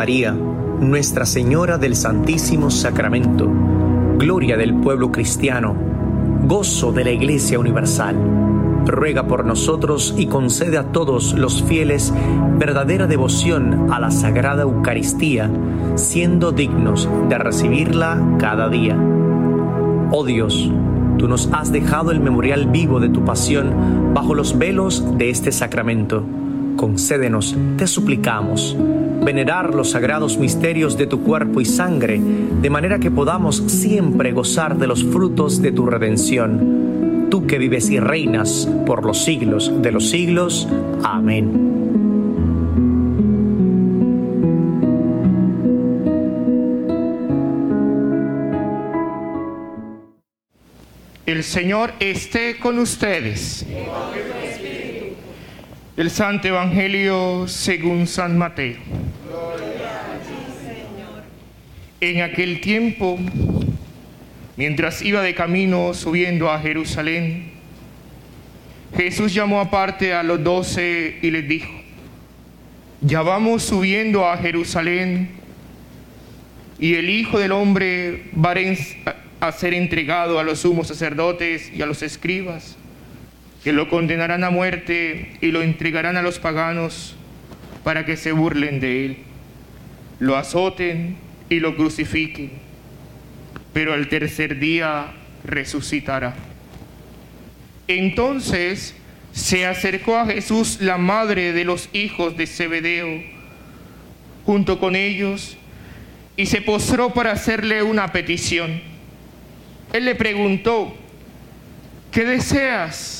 María, Nuestra Señora del Santísimo Sacramento, gloria del pueblo cristiano, gozo de la Iglesia Universal, ruega por nosotros y concede a todos los fieles verdadera devoción a la Sagrada Eucaristía, siendo dignos de recibirla cada día. Oh Dios, tú nos has dejado el memorial vivo de tu pasión bajo los velos de este sacramento. Concédenos, te suplicamos, venerar los sagrados misterios de tu cuerpo y sangre, de manera que podamos siempre gozar de los frutos de tu redención. Tú que vives y reinas por los siglos de los siglos. Amén. El Señor esté con ustedes. El Santo Evangelio según San Mateo. En aquel tiempo, mientras iba de camino subiendo a Jerusalén, Jesús llamó aparte a los doce y les dijo, ya vamos subiendo a Jerusalén y el Hijo del Hombre va a ser entregado a los sumos sacerdotes y a los escribas, que lo condenarán a muerte y lo entregarán a los paganos para que se burlen de él, lo azoten y lo crucifiquen, pero al tercer día resucitará. Entonces se acercó a Jesús la madre de los hijos de Zebedeo, junto con ellos, y se postró para hacerle una petición. Él le preguntó, ¿qué deseas?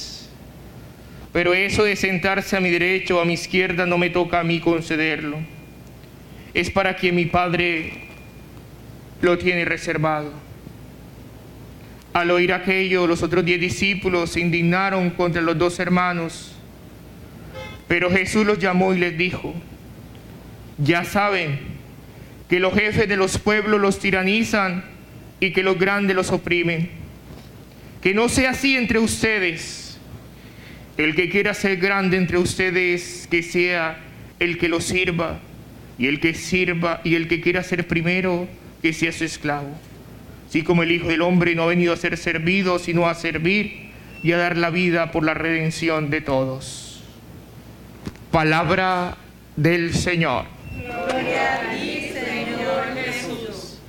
pero eso de sentarse a mi derecha o a mi izquierda no me toca a mí concederlo. Es para que mi Padre lo tiene reservado. Al oír aquello, los otros diez discípulos se indignaron contra los dos hermanos. Pero Jesús los llamó y les dijo, ya saben que los jefes de los pueblos los tiranizan y que los grandes los oprimen. Que no sea así entre ustedes. El que quiera ser grande entre ustedes, que sea el que lo sirva. Y el que sirva y el que quiera ser primero, que sea su esclavo. Así como el Hijo del Hombre no ha venido a ser servido, sino a servir y a dar la vida por la redención de todos. Palabra del Señor. Gloria a ti, Señor Jesús.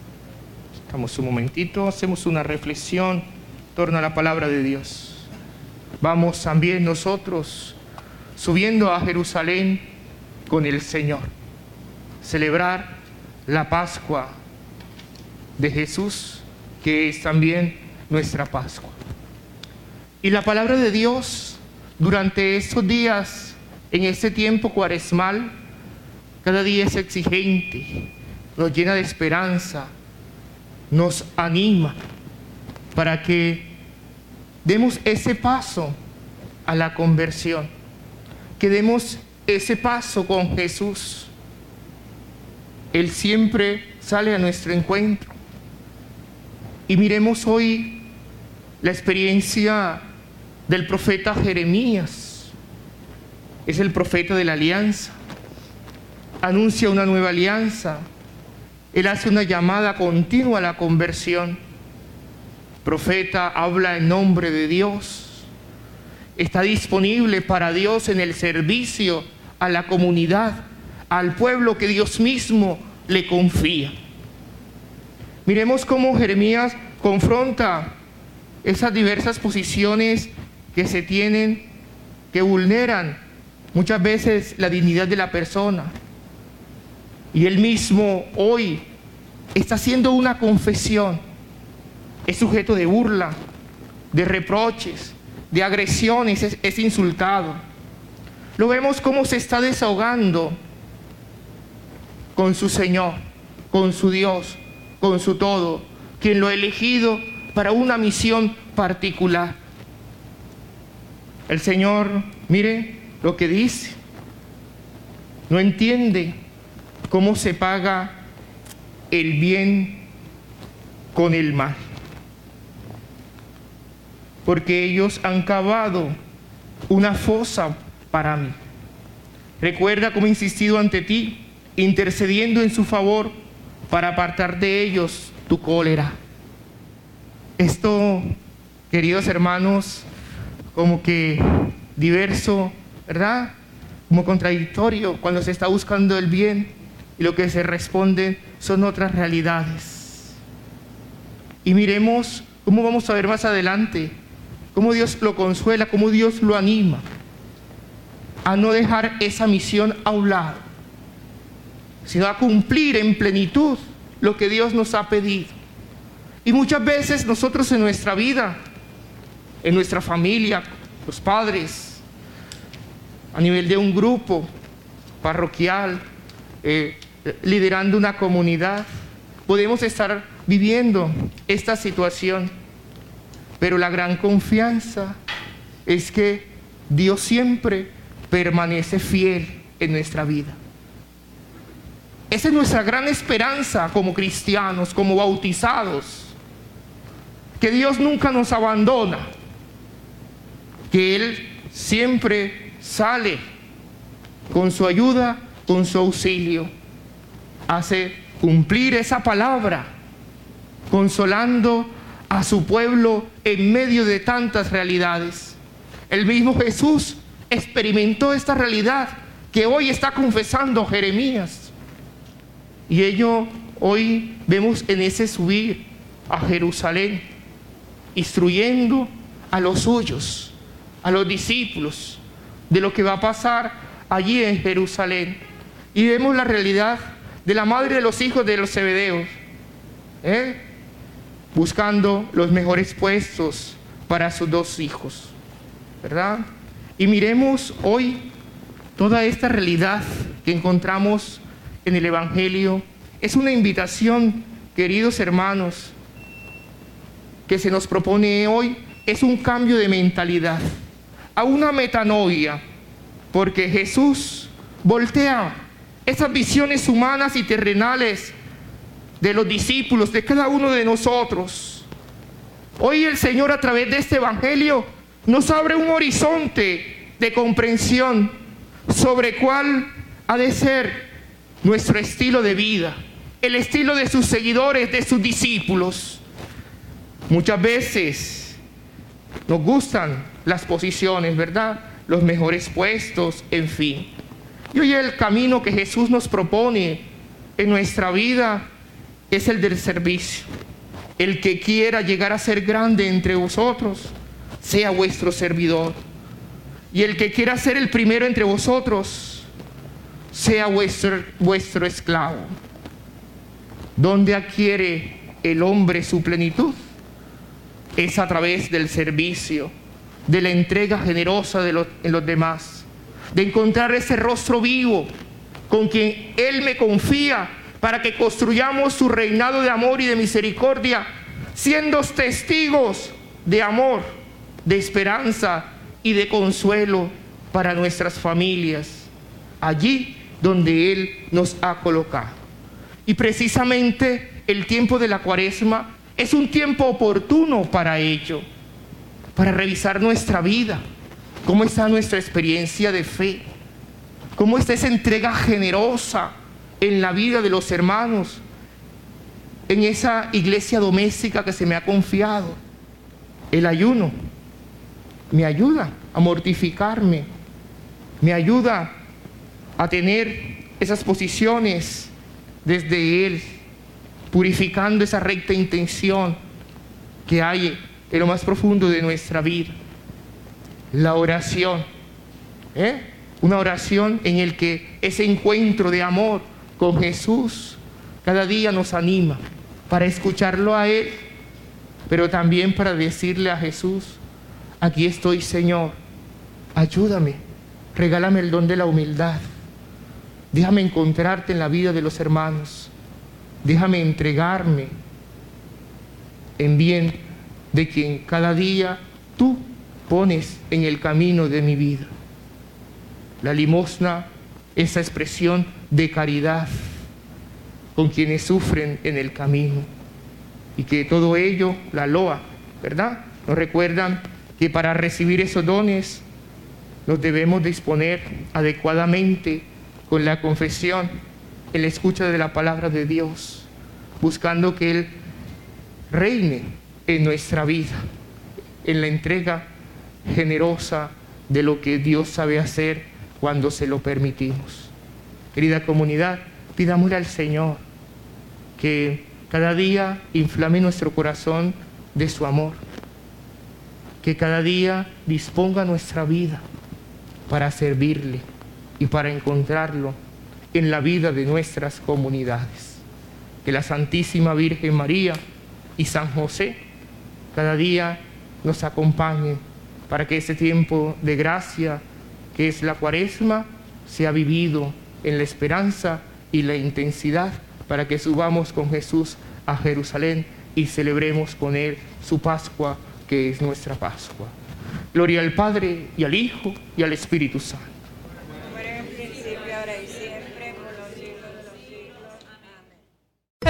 Estamos un momentito, hacemos una reflexión en torno a la palabra de Dios. Vamos también nosotros subiendo a Jerusalén con el Señor. Celebrar la Pascua de Jesús, que es también nuestra Pascua. Y la palabra de Dios durante estos días, en este tiempo cuaresmal, cada día es exigente, nos llena de esperanza, nos anima para que demos ese paso a la conversión, que demos ese paso con Jesús. Él siempre sale a nuestro encuentro. Y miremos hoy la experiencia del profeta Jeremías. Es el profeta de la alianza. Anuncia una nueva alianza Él hace una llamada continua a la conversión. Profeta habla en nombre de Dios. Está disponible para Dios en el servicio a la comunidad, al pueblo que Dios mismo le confía. Miremos cómo Jeremías confronta esas diversas posiciones que se tienen, que vulneran muchas veces la dignidad de la persona. Y él mismo hoy está haciendo una confesión. Es sujeto de burla, de reproches, de agresiones, es, es insultado. Lo vemos cómo se está desahogando con su Señor, con su Dios, con su todo, quien lo ha elegido para una misión particular. El Señor, mire lo que dice, no entiende cómo se paga el bien con el mal. Porque ellos han cavado una fosa para mí. Recuerda cómo he insistido ante ti, intercediendo en su favor para apartar de ellos tu cólera. Esto, queridos hermanos, como que diverso, ¿verdad? Como contradictorio cuando se está buscando el bien y lo que se responde son otras realidades. Y miremos cómo vamos a ver más adelante, cómo Dios lo consuela, cómo Dios lo anima a no dejar esa misión a un lado, sino a cumplir en plenitud lo que Dios nos ha pedido. Y muchas veces nosotros en nuestra vida, en nuestra familia, los padres, a nivel de un grupo parroquial, eh, liderando una comunidad, podemos estar viviendo esta situación. Pero la gran confianza es que Dios siempre permanece fiel en nuestra vida. Esa es nuestra gran esperanza como cristianos, como bautizados. Que Dios nunca nos abandona. Que Él siempre sale con su ayuda, con su auxilio. Hace cumplir esa palabra, consolando a su pueblo en medio de tantas realidades. El mismo Jesús experimentó esta realidad que hoy está confesando Jeremías. Y ello hoy vemos en ese subir a Jerusalén, instruyendo a los suyos, a los discípulos, de lo que va a pasar allí en Jerusalén. Y vemos la realidad de la madre de los hijos de los Zebedeos, ¿eh? Buscando los mejores puestos para sus dos hijos, ¿verdad? Y miremos hoy toda esta realidad que encontramos en el Evangelio. Es una invitación, queridos hermanos, que se nos propone hoy. Es un cambio de mentalidad, a una metanoia, porque Jesús voltea esas visiones humanas y terrenales de los discípulos, de cada uno de nosotros. Hoy el Señor a través de este Evangelio nos abre un horizonte de comprensión sobre cuál ha de ser nuestro estilo de vida, el estilo de sus seguidores, de sus discípulos. Muchas veces nos gustan las posiciones, ¿verdad? Los mejores puestos, en fin. Y hoy el camino que Jesús nos propone en nuestra vida es el del servicio. El que quiera llegar a ser grande entre vosotros, sea vuestro servidor. Y el que quiera ser el primero entre vosotros, sea vuestro, esclavo. ¿Dónde adquiere el hombre su plenitud? Es a través del servicio, de la entrega generosa de los demás, de encontrar ese rostro vivo con quien Él me confía para que construyamos su reinado de amor y de misericordia, siendo testigos de amor de esperanza y de consuelo para nuestras familias, allí donde Él nos ha colocado. Y precisamente el tiempo de la cuaresma es un tiempo oportuno para ello, para revisar nuestra vida, cómo está nuestra experiencia de fe, cómo está esa entrega generosa en la vida de los hermanos en esa iglesia doméstica que se me ha confiado. El ayuno me ayuda a mortificarme, me ayuda a tener esas posiciones desde Él, purificando esa recta intención que hay en lo más profundo de nuestra vida. La oración, ¿eh? una oración en el que ese encuentro de amor con Jesús. Cada día nos anima para escucharlo a Él, pero también para decirle a Jesús, aquí estoy Señor, ayúdame, regálame el don de la humildad, déjame encontrarte en la vida de los hermanos, déjame entregarme en bien de quien cada día tú pones en el camino de mi vida. La limosna, esa expresión de caridad con quienes sufren en el camino. Y que todo ello, la loa, ¿verdad? Nos recuerdan que para recibir esos dones nos debemos disponer adecuadamente con la confesión, en la escucha de la palabra de Dios, buscando que Él reine en nuestra vida, en la entrega generosa de lo que Dios sabe hacer cuando se lo permitimos. Querida comunidad, pidámosle al Señor que cada día inflame nuestro corazón de su amor, que cada día disponga nuestra vida para servirle y para encontrarlo en la vida de nuestras comunidades. Que la Santísima Virgen María y San José cada día nos acompañen para que ese tiempo de gracia que es la cuaresma sea vivido en la esperanza y la intensidad para que subamos con Jesús a Jerusalén y celebremos con Él su Pascua, que es nuestra Pascua. Gloria al Padre y al Hijo y al Espíritu Santo.